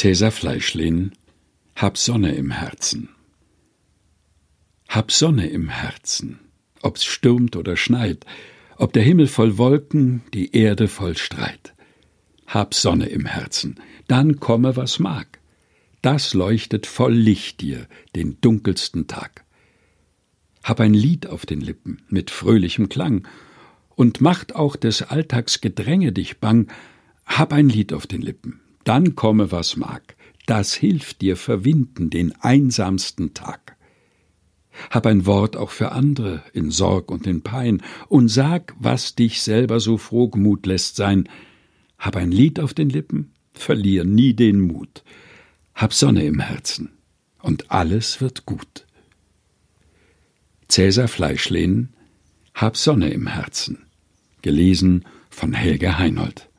Cäsar Fleischlehn Hab Sonne im Herzen. Hab Sonne im Herzen, ob's stürmt oder schneit, ob der Himmel voll Wolken, die Erde voll Streit. Hab Sonne im Herzen, dann komme, was mag. Das leuchtet voll Licht dir den dunkelsten Tag. Hab ein Lied auf den Lippen mit fröhlichem Klang, und macht auch des Alltags Gedränge dich bang, hab ein Lied auf den Lippen, dann komme, was mag das hilft dir verwinden den einsamsten Tag. Hab ein Wort auch für andere in Sorg und in Pein und sag, was dich selber so frohgemut lässt sein. Hab ein Lied auf den Lippen, verlier nie den Mut. Hab Sonne im Herzen und alles wird gut. Cäsar Fleischlehn Hab Sonne im Herzen. Gelesen von Helge Heinold.